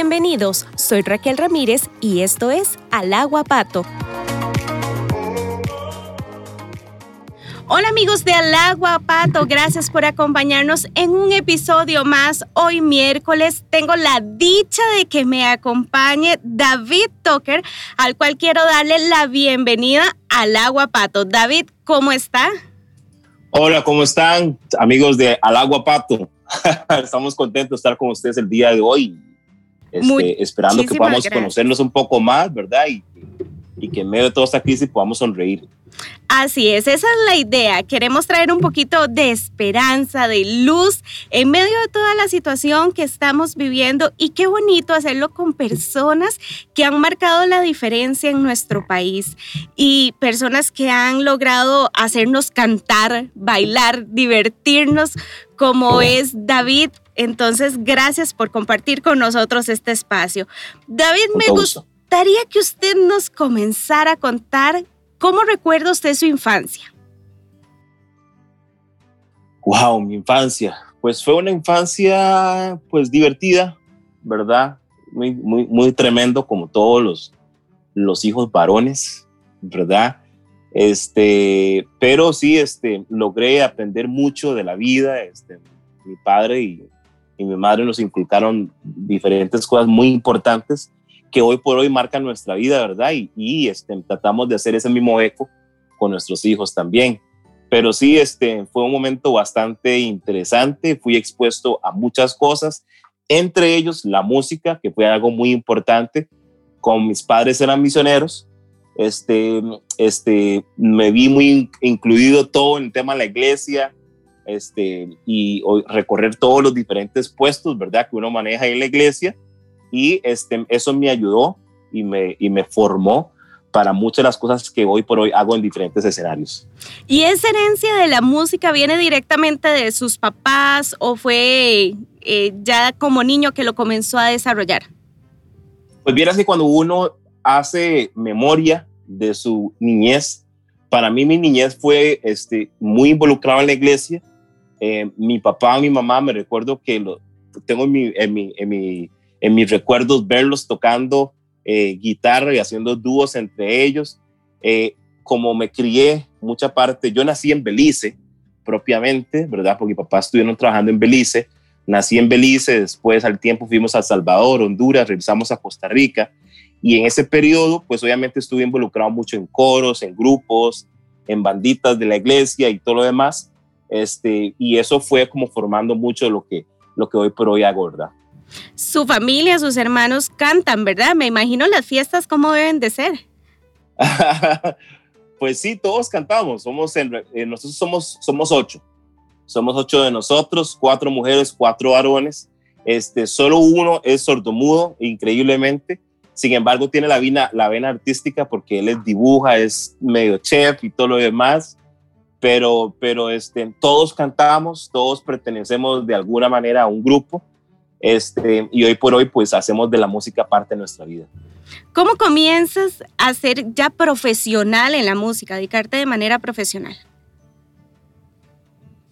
Bienvenidos, soy Raquel Ramírez y esto es Al Agua Pato. Hola amigos de Al Agua Pato, gracias por acompañarnos en un episodio más. Hoy miércoles tengo la dicha de que me acompañe David Tucker, al cual quiero darle la bienvenida al Agua Pato. David, ¿cómo está? Hola, ¿cómo están amigos de Al Agua Pato? Estamos contentos de estar con ustedes el día de hoy, este, esperando que podamos conocernos un poco más, ¿verdad? Y, y que en medio de toda esta crisis podamos sonreír. Así es, esa es la idea. Queremos traer un poquito de esperanza, de luz en medio de toda la situación que estamos viviendo y qué bonito hacerlo con personas que han marcado la diferencia en nuestro país y personas que han logrado hacernos cantar, bailar, divertirnos como es David. Entonces, gracias por compartir con nosotros este espacio. David, me gustaría que usted nos comenzara a contar ¿Cómo recuerda usted su infancia? Wow, mi infancia. Pues fue una infancia pues divertida, ¿verdad? Muy, muy, muy tremendo como todos los, los hijos varones, ¿verdad? Este, pero sí, este, logré aprender mucho de la vida. Este, mi padre y, y mi madre nos inculcaron diferentes cosas muy importantes que hoy por hoy marcan nuestra vida, ¿verdad? Y, y este, tratamos de hacer ese mismo eco con nuestros hijos también. Pero sí, este, fue un momento bastante interesante, fui expuesto a muchas cosas, entre ellos la música, que fue algo muy importante. Con mis padres eran misioneros, este, este, me vi muy incluido todo en el tema de la iglesia, este, y recorrer todos los diferentes puestos, ¿verdad? Que uno maneja en la iglesia y este, eso me ayudó y me, y me formó para muchas de las cosas que hoy por hoy hago en diferentes escenarios. ¿Y esa herencia de la música viene directamente de sus papás o fue eh, ya como niño que lo comenzó a desarrollar? Pues vieras que cuando uno hace memoria de su niñez, para mí mi niñez fue este, muy involucrada en la iglesia. Eh, mi papá, mi mamá, me recuerdo que lo tengo en mi, en mi, en mi en mis recuerdos verlos tocando eh, guitarra y haciendo dúos entre ellos. Eh, como me crié mucha parte, yo nací en Belice propiamente, ¿verdad? Porque mi papá estuvieron trabajando en Belice. Nací en Belice, después al tiempo fuimos a Salvador, Honduras, regresamos a Costa Rica. Y en ese periodo, pues obviamente estuve involucrado mucho en coros, en grupos, en banditas de la iglesia y todo lo demás. Este, y eso fue como formando mucho lo que, lo que hoy por hoy hago, ¿verdad? Su familia, sus hermanos cantan, ¿verdad? Me imagino las fiestas cómo deben de ser. pues sí, todos cantamos. Somos eh, nosotros somos, somos ocho. Somos ocho de nosotros, cuatro mujeres, cuatro varones. Este, solo uno es sordomudo, increíblemente. Sin embargo, tiene la vena, la vena artística porque él es dibuja, es medio chef y todo lo demás. Pero, pero este, todos cantamos, todos pertenecemos de alguna manera a un grupo este, y hoy por hoy, pues hacemos de la música parte de nuestra vida. ¿Cómo comienzas a ser ya profesional en la música, dedicarte de manera profesional?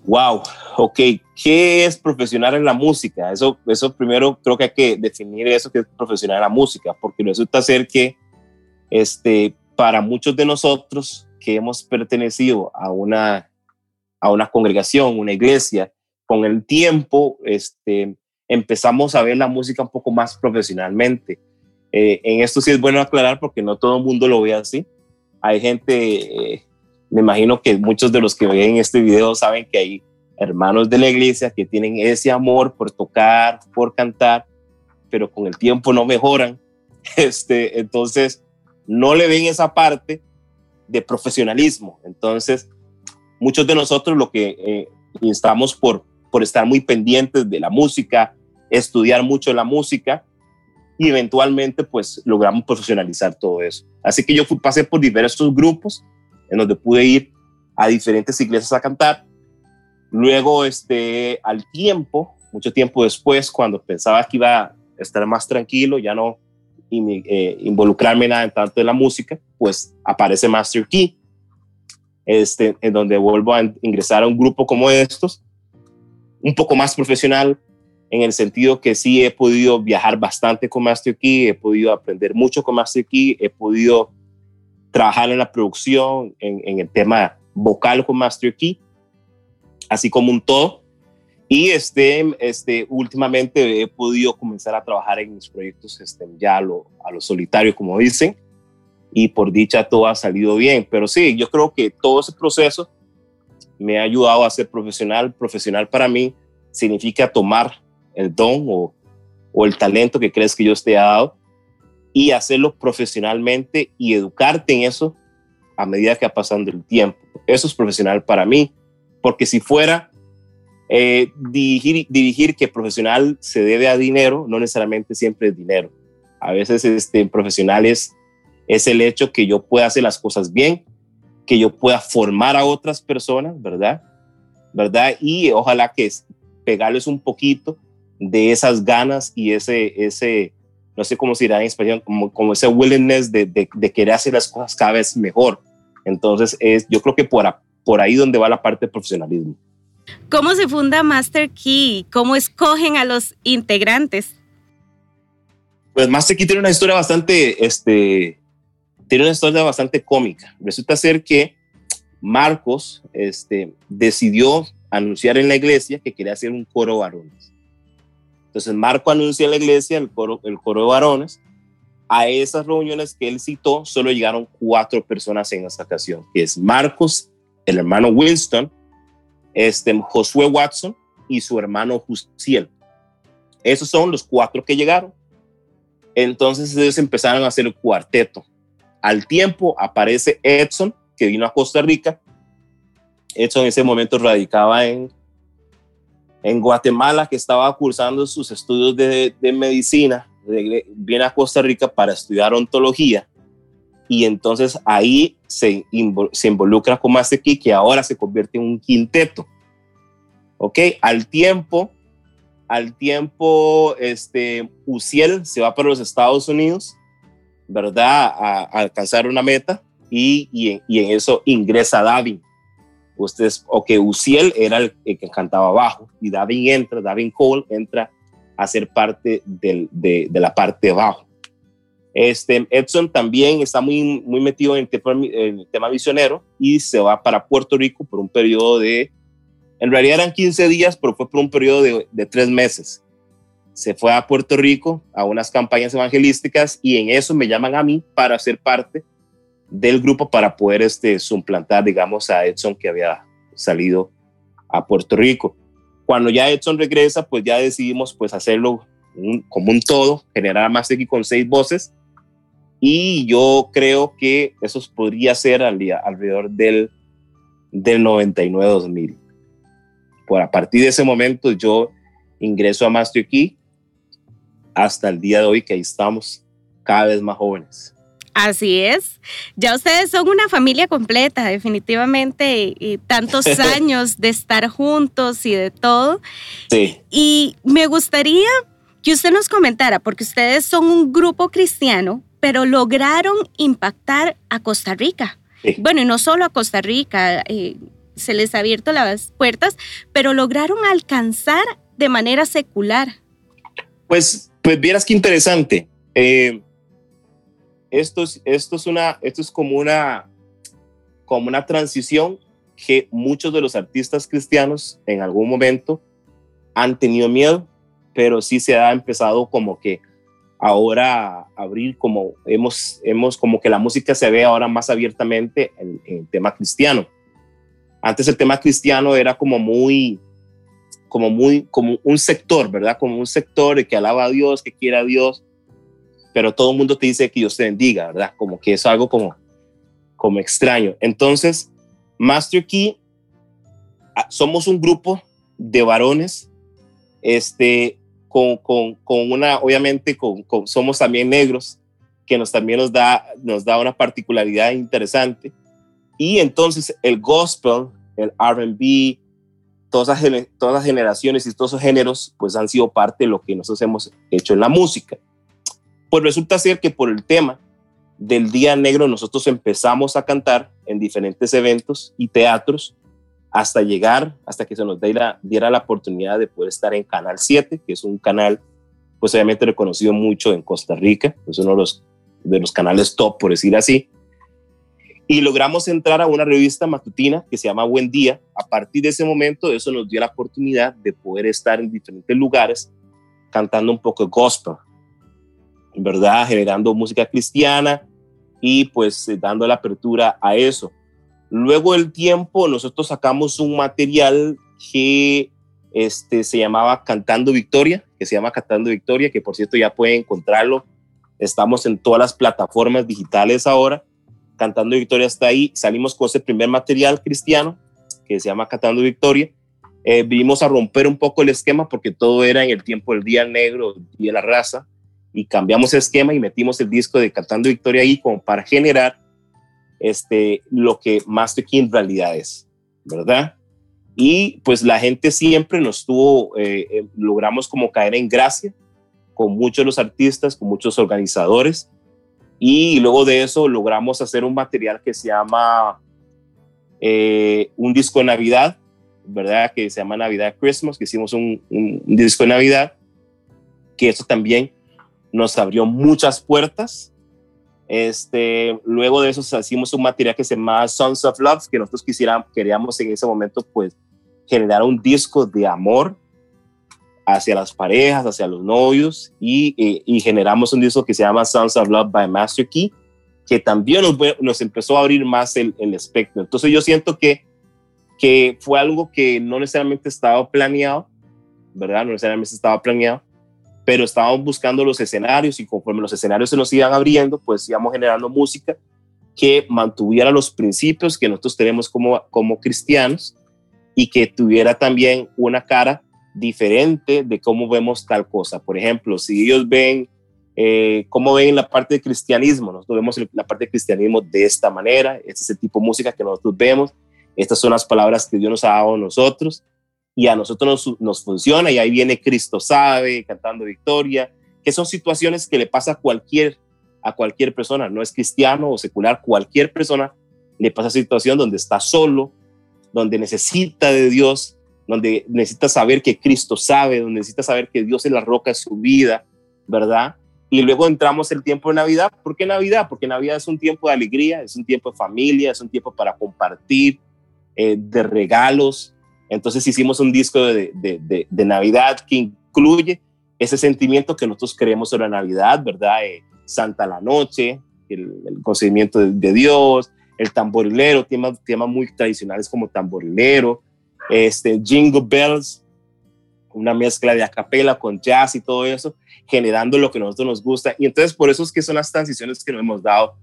Wow, ok, ¿qué es profesional en la música? Eso, eso primero creo que hay que definir eso que es profesional en la música, porque resulta ser que este, para muchos de nosotros que hemos pertenecido a una, a una congregación, una iglesia, con el tiempo, este, empezamos a ver la música un poco más profesionalmente. Eh, en esto sí es bueno aclarar porque no todo el mundo lo ve así. Hay gente, eh, me imagino que muchos de los que ven este video saben que hay hermanos de la iglesia que tienen ese amor por tocar, por cantar, pero con el tiempo no mejoran. Este, entonces, no le ven esa parte de profesionalismo. Entonces, muchos de nosotros lo que eh, instamos por, por estar muy pendientes de la música, estudiar mucho la música y eventualmente pues logramos profesionalizar todo eso. Así que yo fui, pasé por diversos grupos en donde pude ir a diferentes iglesias a cantar. Luego, este, al tiempo, mucho tiempo después, cuando pensaba que iba a estar más tranquilo, ya no eh, involucrarme nada en tanto de la música, pues aparece Master Key, este, en donde vuelvo a ingresar a un grupo como estos, un poco más profesional, en el sentido que sí he podido viajar bastante con Master Key, he podido aprender mucho con Master Key, he podido trabajar en la producción, en, en el tema vocal con Master Key, así como un todo. Y este, este, últimamente he podido comenzar a trabajar en mis proyectos este, ya a lo, a lo solitario, como dicen, y por dicha todo ha salido bien. Pero sí, yo creo que todo ese proceso me ha ayudado a ser profesional. Profesional para mí significa tomar el don o, o el talento que crees que yo te he dado y hacerlo profesionalmente y educarte en eso a medida que va pasando el tiempo. Eso es profesional para mí, porque si fuera eh, dirigir, dirigir que profesional se debe a dinero, no necesariamente siempre es dinero. A veces este, profesional es, es el hecho que yo pueda hacer las cosas bien, que yo pueda formar a otras personas, ¿verdad? ¿Verdad? Y ojalá que pegarles un poquito de esas ganas y ese, ese no sé cómo se dirá en español, como, como ese willingness de, de, de, querer hacer las cosas cada vez mejor. Entonces, es, yo creo que por, por ahí donde va la parte de profesionalismo. ¿Cómo se funda Master Key? ¿Cómo escogen a los integrantes? Pues Master Key tiene una historia bastante, este, tiene una historia bastante cómica. Resulta ser que Marcos este, decidió anunciar en la iglesia que quería hacer un coro varones. Entonces Marco anuncia en la iglesia el coro, el coro de varones. A esas reuniones que él citó, solo llegaron cuatro personas en esta ocasión, que es Marcos, el hermano Winston, este, Josué Watson y su hermano Jusiel. Esos son los cuatro que llegaron. Entonces ellos empezaron a hacer el cuarteto. Al tiempo aparece Edson, que vino a Costa Rica. Edson en ese momento radicaba en, en Guatemala, que estaba cursando sus estudios de, medicina. Viene a Costa Rica para estudiar ontología y entonces ahí se, se involucra con Master Key, que ahora se convierte en un quinteto. ¿Ok? Al tiempo, al tiempo, este, Uciel se va para los Estados Unidos, ¿verdad? A, a alcanzar una meta y, y, y, en eso ingresa Davin. Ustedes, ok, Uciel era el, el, que cantaba bajo y Davin entra, Davin Cole entra a ser parte del, de, de la parte bajo. Este, Edson también está muy, muy metido en el, tema, en el tema misionero y se va para Puerto Rico por un periodo de, en realidad eran 15 días, pero fue por un periodo de, de tres meses. Se fue a Puerto Rico a unas campañas evangelísticas y en eso me llaman a mí para ser parte del grupo para poder este, suplantar, digamos, a Edson que había salido a Puerto Rico. Cuando ya Edson regresa, pues ya decidimos pues hacerlo como un todo, generar más aquí con seis voces y yo creo que eso podría ser al día, alrededor del, del 99-2000. Por a partir de ese momento yo ingreso a Master Key hasta el día de hoy que ahí estamos cada vez más jóvenes. Así es. Ya ustedes son una familia completa, definitivamente, y tantos años de estar juntos y de todo. Sí. Y me gustaría que usted nos comentara, porque ustedes son un grupo cristiano, pero lograron impactar a Costa Rica. Sí. Bueno, y no solo a Costa Rica, eh, se les ha abierto las puertas, pero lograron alcanzar de manera secular. Pues, pues vieras qué interesante. Eh, esto, es, esto, es una, esto es como una, como una transición que muchos de los artistas cristianos en algún momento han tenido miedo, pero sí se ha empezado como que ahora abrir como hemos, hemos como que la música se ve ahora más abiertamente en, tema cristiano. Antes el tema cristiano era como muy, como muy, como un sector, ¿verdad? Como un sector que alaba a Dios, que quiere a Dios, pero todo el mundo te dice que Dios te bendiga, ¿verdad? Como que es algo como, como extraño. Entonces, Master Key, ah, somos un grupo de varones, este, con, con, con una, obviamente, con, con, somos también negros, que nos también nos da, nos da una particularidad interesante. Y entonces el gospel, el RB, todas todas las generaciones y todos esos géneros, pues han sido parte de lo que nosotros hemos hecho en la música. Pues resulta ser que por el tema del Día Negro nosotros empezamos a cantar en diferentes eventos y teatros hasta llegar, hasta que se nos diera, diera la oportunidad de poder estar en Canal 7, que es un canal, pues obviamente reconocido mucho en Costa Rica, es uno de los, de los canales top, por decir así. Y logramos entrar a una revista matutina que se llama Buen Día. A partir de ese momento, eso nos dio la oportunidad de poder estar en diferentes lugares cantando un poco de gospel, ¿verdad? Generando música cristiana y pues eh, dando la apertura a eso. Luego del tiempo, nosotros sacamos un material que este, se llamaba Cantando Victoria, que se llama Cantando Victoria, que por cierto ya pueden encontrarlo. Estamos en todas las plataformas digitales ahora. Cantando Victoria está ahí. Salimos con ese primer material cristiano que se llama Cantando Victoria. Eh, vinimos a romper un poco el esquema porque todo era en el tiempo del Día Negro, y de la Raza, y cambiamos el esquema y metimos el disco de Cantando Victoria ahí como para generar este, lo que Master Key en realidad es, ¿verdad? Y pues la gente siempre nos tuvo, eh, eh, logramos como caer en gracia con muchos los artistas, con muchos organizadores, y luego de eso logramos hacer un material que se llama eh, un disco de Navidad, ¿verdad? Que se llama Navidad Christmas, que hicimos un, un disco de Navidad, que eso también nos abrió muchas puertas este, luego de eso hicimos un material que se llama Sons of Love, que nosotros queríamos en ese momento pues generar un disco de amor hacia las parejas, hacia los novios y, y, generamos un disco que se llama Sons of Love by Master Key, que también nos, nos empezó a abrir más el, el, espectro. Entonces yo siento que, que fue algo que no necesariamente estaba planeado, ¿verdad? No necesariamente estaba planeado, pero estábamos buscando los escenarios y conforme los escenarios se nos iban abriendo, pues íbamos generando música que mantuviera los principios que nosotros tenemos como, como cristianos y que tuviera también una cara diferente de cómo vemos tal cosa. Por ejemplo, si ellos ven eh, cómo ven la parte de cristianismo, nosotros vemos la parte de cristianismo de esta manera, este es el tipo de música que nosotros vemos, estas son las palabras que Dios nos ha dado a nosotros, y a nosotros nos, funciona y ahí viene Cristo sabe, cantando victoria, que son situaciones que le pasa a cualquier, a cualquier persona, no es cristiano o secular, cualquier persona le pasa situación donde está solo, donde necesita de Dios, donde necesita saber que Cristo sabe, donde necesita saber que Dios es la roca de su vida, ¿verdad? Y luego entramos el tiempo de Navidad. ¿Por qué Navidad? Porque Navidad es un tiempo de alegría, es un tiempo de familia, es un tiempo para compartir, eh, de regalos, entonces hicimos un disco de, de, Navidad que incluye ese sentimiento que nosotros creemos sobre la Navidad, ¿verdad? Eh, Santa la Noche, el, el concedimiento de, Dios, el tamborilero, temas, temas muy tradicionales como tamborilero, este, Jingle Bells, una mezcla de acapela con jazz y todo eso, generando lo que a nosotros nos gusta. Y entonces por eso es que son las transiciones que nos hemos dado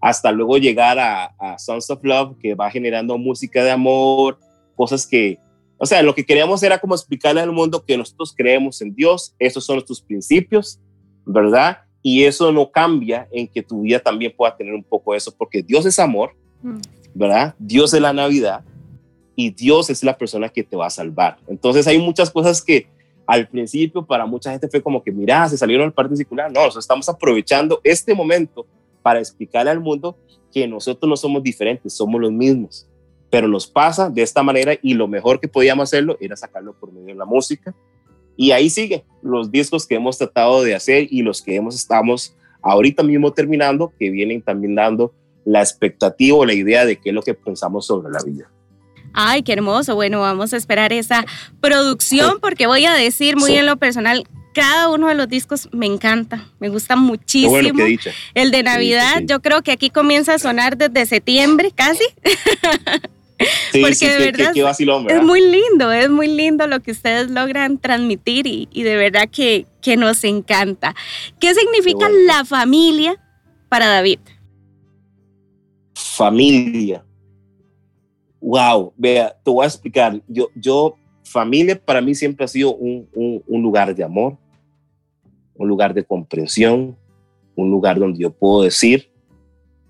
hasta luego llegar a, a Sons of Love, que va generando música de amor, cosas que, o sea, lo que queríamos era como explicarle al mundo que nosotros creemos en Dios, esos son nuestros principios, ¿verdad? Y eso no cambia en que tu vida también pueda tener un poco de eso, porque Dios es amor, mm. ¿verdad? Dios es la Navidad y Dios es la persona que te va a salvar. Entonces hay muchas cosas que al principio para mucha gente fue como que, mira, se salieron al parte circular. No, nosotros estamos aprovechando este momento para explicarle al mundo que nosotros no somos diferentes, somos los mismos pero nos pasa de esta manera y lo mejor que podíamos hacerlo era sacarlo por medio de la música. Y ahí sigue los discos que hemos tratado de hacer y los que hemos estamos ahorita mismo terminando, que vienen también dando la expectativa o la idea de qué es lo que pensamos sobre la vida. Ay, qué hermoso. Bueno, vamos a esperar esa producción porque voy a decir muy en lo personal, cada uno de los discos me encanta, me gusta muchísimo. Bueno, el de Navidad, yo creo que aquí comienza a sonar desde septiembre casi. Porque de verdad es muy lindo, es muy lindo lo que ustedes logran transmitir y, de verdad que, que, nos encanta. ¿Qué significa la familia para David? Familia. Wow, vea, te voy a explicar. Yo, yo familia para mí siempre ha sido un, un lugar de amor, un lugar de comprensión, un lugar donde yo puedo decir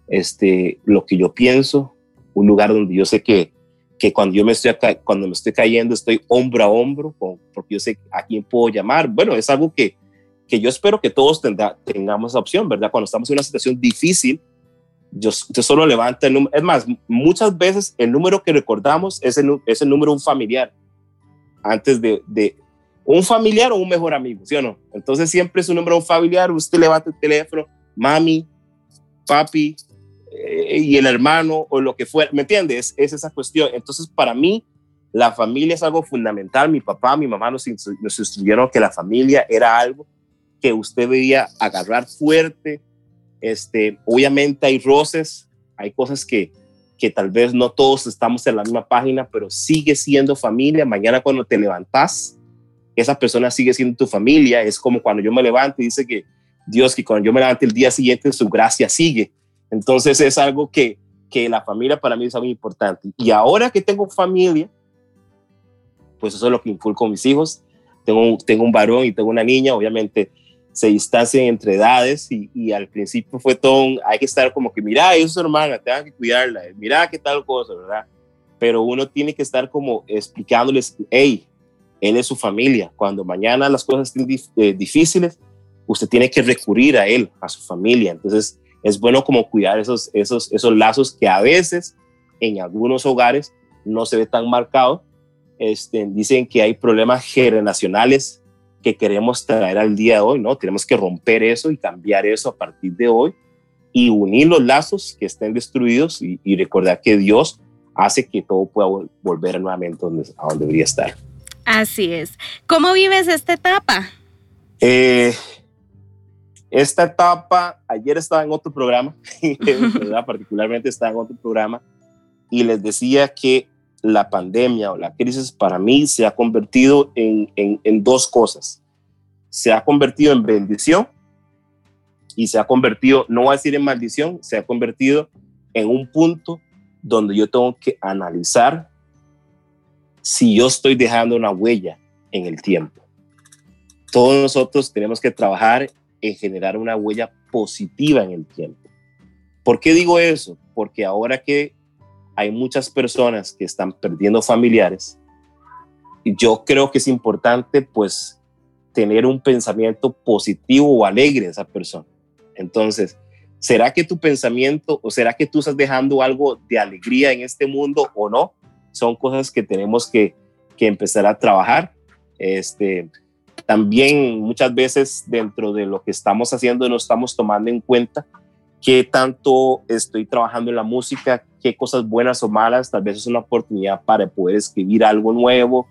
este, lo que yo pienso, un lugar donde yo sé que, que cuando yo me estoy cuando me estoy cayendo estoy hombro a hombro, porque yo sé a quién puedo llamar. Bueno, es algo que, que yo espero que todos tengamos esa opción, ¿verdad? Cuando estamos en una situación difícil, yo, yo solo levanto el número. Es más, muchas veces el número que recordamos es el, es el número de un familiar antes de, de, un familiar o un mejor amigo, ¿sí o no? Entonces siempre es un número de un familiar, usted levanta el teléfono, mami, papi eh, y el hermano o lo que fuera, ¿me entiendes? Es, esa cuestión. Entonces para mí la familia es algo fundamental. Mi papá, mi mamá nos, nos instruyeron que la familia era algo que usted debía agarrar fuerte, este, obviamente hay roces, hay cosas que, que tal vez no todos estamos en la misma página, pero sigue siendo familia. Mañana cuando te levantas, esa persona sigue siendo tu familia. Es como cuando yo me levanto y dice que Dios, que cuando yo me levante el día siguiente, su gracia sigue. Entonces es algo que, que la familia para mí es muy importante. Y ahora que tengo familia, pues eso es lo que inculco a mis hijos. Tengo, tengo un varón y tengo una niña, obviamente se distancian entre edades y, y, al principio fue todo, hay que estar como que, mira, es su hermana, tengan que cuidarla, mira qué tal cosa, ¿verdad? Pero uno tiene que estar como explicándoles, hey, él es su familia, cuando mañana las cosas estén eh, difíciles, usted tiene que recurrir a él, a su familia, entonces es bueno como cuidar esos, esos, esos lazos que a veces en algunos hogares no se ve tan marcado, este, dicen que hay problemas generacionales que queremos traer al día de hoy, ¿no? Tenemos que romper eso y cambiar eso a partir de hoy y unir los lazos que estén destruidos y, recordar que Dios hace que todo pueda volver nuevamente donde, a donde debería estar. Así es. ¿Cómo vives esta etapa? Eh, esta etapa, ayer estaba en otro programa, particularmente estaba en otro programa, y les decía que la pandemia o la crisis para mí se ha convertido en, en, dos cosas. Se ha convertido en bendición y se ha convertido, no voy a decir en maldición, se ha convertido en un punto donde yo tengo que analizar si yo estoy dejando una huella en el tiempo. Todos nosotros tenemos que trabajar en generar una huella positiva en el tiempo. ¿Por qué digo eso? Porque ahora que hay muchas personas que están perdiendo familiares. Yo creo que es importante, pues, tener un pensamiento positivo o alegre de esa persona. Entonces, ¿será que tu pensamiento o será que tú estás dejando algo de alegría en este mundo o no? Son cosas que tenemos que, que empezar a trabajar. Este, también muchas veces dentro de lo que estamos haciendo no estamos tomando en cuenta qué tanto estoy trabajando en la música, qué cosas buenas o malas, tal vez es una oportunidad para poder escribir algo nuevo,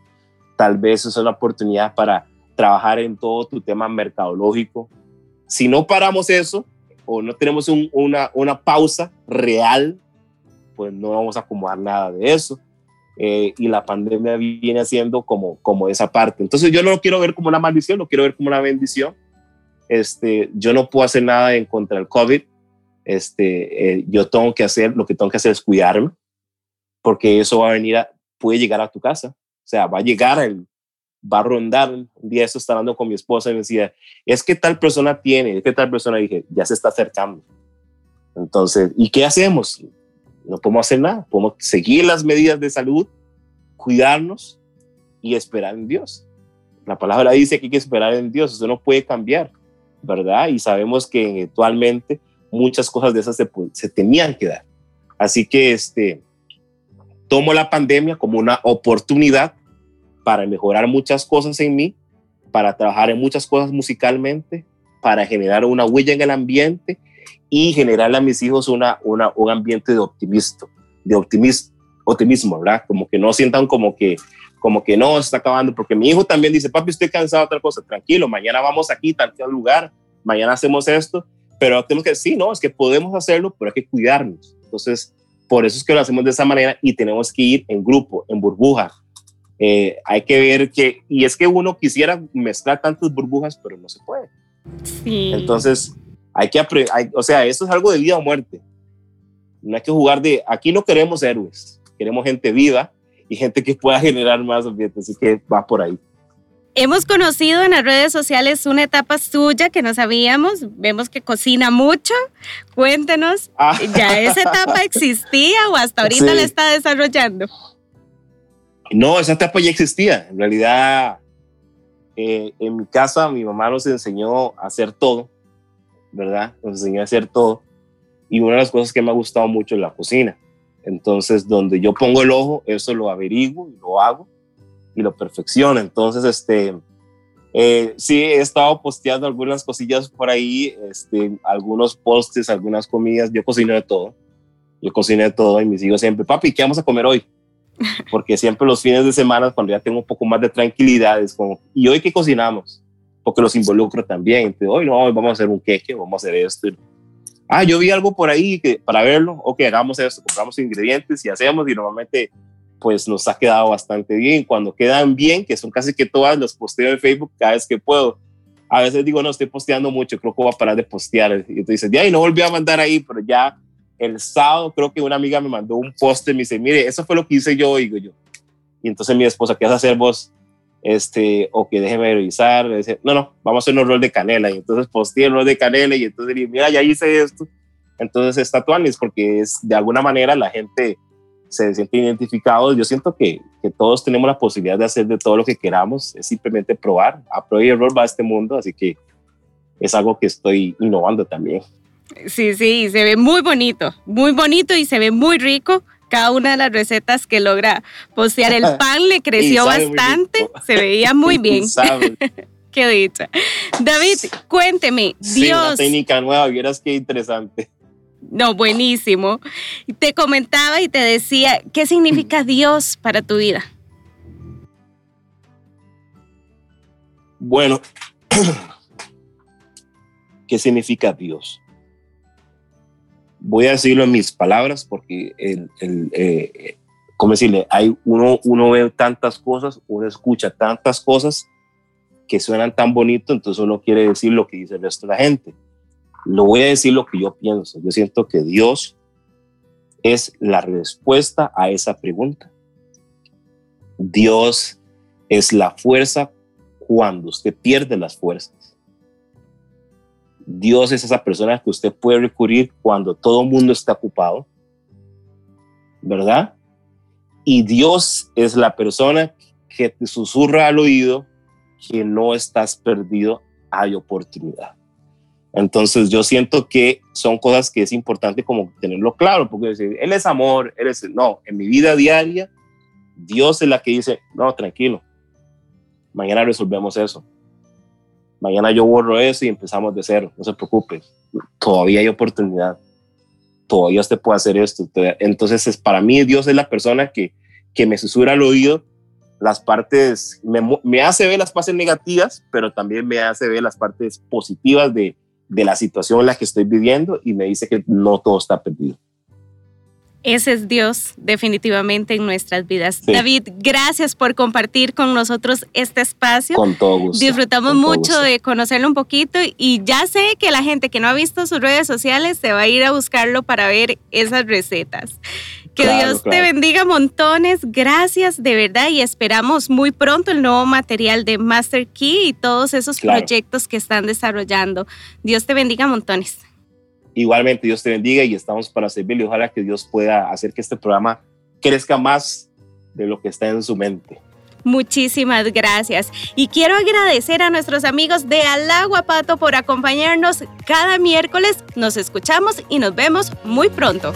tal vez es una oportunidad para trabajar en todo tu tema mercadológico. Si no paramos eso o no tenemos una, una pausa real, pues no vamos a acomodar nada de eso. Eh, y la pandemia viene haciendo como, como esa parte. Entonces yo no lo quiero ver como una maldición, lo quiero ver como una bendición. Este, yo no puedo hacer nada en contra del COVID, este, eh, yo tengo que hacer, lo que tengo que hacer es cuidarme, porque eso va a venir, a, puede llegar a tu casa, o sea, va a llegar, el, va a rondar, un día eso estaba hablando con mi esposa y me decía, es que tal persona tiene, es que tal persona, dije, ya se está acercando. Entonces, ¿y qué hacemos? No podemos hacer nada, podemos seguir las medidas de salud, cuidarnos y esperar en Dios. La palabra dice que hay que esperar en Dios, eso no puede cambiar, ¿verdad? Y sabemos que actualmente muchas cosas de esas se, tenían que dar. Así que este, tomo la pandemia como una oportunidad para mejorar muchas cosas en mí, para trabajar en muchas cosas musicalmente, para generar una huella en el ambiente y generarle a mis hijos una, una, un ambiente de optimismo, de optimismo, optimismo, ¿verdad? Como que no sientan como que, como que no, se está acabando, porque mi hijo también dice, papi, estoy cansado de otra cosa, tranquilo, mañana vamos aquí, tal, tal lugar, mañana hacemos esto, pero tenemos que decir, no, es que podemos hacerlo, pero hay que cuidarnos. Entonces, por eso es que lo hacemos de esa manera y tenemos que ir en grupo, en burbuja. Eh, hay que ver que, y es que uno quisiera mezclar tantas burbujas, pero no se puede. Sí. Entonces, hay que aprender, o sea, esto es algo de vida o muerte. No hay que jugar de, aquí no queremos héroes, queremos gente viva y gente que pueda generar más ambiente, así que va por ahí. Hemos conocido en las redes sociales una etapa suya que no sabíamos. Vemos que cocina mucho. Cuéntenos, ah. ¿ya esa etapa existía o hasta ahorita la está desarrollando? No, esa etapa ya existía. En realidad, eh, en mi casa mi mamá nos enseñó a hacer todo, ¿verdad? Nos enseñó a hacer todo. Y una de las cosas que me ha gustado mucho es la cocina. Entonces, donde yo pongo el ojo, eso lo averiguo y lo hago y lo perfecciono. Entonces, este, eh, sí, he estado posteando algunas cosillas por ahí, este, algunos postes, algunas comidas. Yo cocino de todo. Yo cocino de todo y mis hijos siempre, papi, ¿qué vamos a comer hoy? Porque siempre los fines de semana, cuando ya tengo un poco más de tranquilidad, es como, ¿y hoy qué cocinamos? Porque los involucro también. Hoy no, hoy vamos a hacer un queque, vamos a hacer esto ah, yo vi algo por ahí que, para verlo, ok, hagamos esto, compramos ingredientes y hacemos y normalmente pues nos ha quedado bastante bien. Cuando quedan bien, que son casi que todas los posteos de Facebook cada vez que puedo. A veces digo, no, estoy posteando mucho, creo que voy a parar de postear. Y tú dices, ya, y no volví a mandar ahí, pero ya el sábado creo que una amiga me mandó un post y me dice, mire, eso fue lo que hice yo, digo yo. Y entonces mi esposa, ¿qué vas a hacer vos? Este, o que déjeme revisar, no, no, vamos a hacer un rol de canela, y entonces posteé el rol de canela, y entonces mira, ya hice esto, entonces es porque es, de alguna manera la gente se siente identificado, yo siento que, que, todos tenemos la posibilidad de hacer de todo lo que queramos, es simplemente probar, a prueba y error va a este mundo, así que es algo que estoy innovando también. Sí, sí, se ve muy bonito, muy bonito y se ve muy rico cada una de las recetas que logra postear. El pan le creció bastante, se veía muy bien. qué dicha. David, cuénteme, sí, Dios. Una técnica nueva, vieras qué interesante. No, buenísimo. Te comentaba y te decía, ¿qué significa Dios para tu vida? Bueno, ¿qué significa Dios? Voy a decirlo en mis palabras porque el, el eh, decirle? Hay uno, uno ve tantas cosas, uno escucha tantas cosas que suenan tan bonito, entonces uno quiere decir lo que dice el resto de la gente. Lo voy a decir lo que yo pienso. Yo siento que Dios es la respuesta a esa pregunta. Dios es la fuerza cuando usted pierde las fuerzas. Dios es esa persona que usted puede recurrir cuando todo el mundo está ocupado, ¿verdad? Y Dios es la persona que te susurra al oído que no estás perdido, hay oportunidad. Entonces yo siento que son cosas que es importante como tenerlo claro, porque decir, Él es amor, Él es, no, en mi vida diaria, Dios es la que dice, no, tranquilo, mañana resolvemos eso mañana yo borro eso y empezamos de cero, no se preocupe, todavía hay oportunidad, todavía usted puede hacer esto. Entonces, es, para mí Dios es la persona que, que me susurra al oído las partes, me, me, hace ver las partes negativas, pero también me hace ver las partes positivas de, de la situación en la que estoy viviendo y me dice que no todo está perdido. Ese es Dios definitivamente en nuestras vidas. David, gracias por compartir con nosotros este espacio. Con todo gusto. Disfrutamos mucho de conocerlo un poquito y ya sé que la gente que no ha visto sus redes sociales se va a ir a buscarlo para ver esas recetas. Que Dios te bendiga montones. Gracias de verdad y esperamos muy pronto el nuevo material de Master Key y todos esos proyectos que están desarrollando. Dios te bendiga montones. Igualmente, Dios te bendiga y estamos para servirle. Ojalá que Dios pueda hacer que este programa crezca más de lo que está en su mente. Muchísimas gracias. Y quiero agradecer a nuestros amigos de Alagua Pato por acompañarnos cada miércoles. Nos escuchamos y nos vemos muy pronto.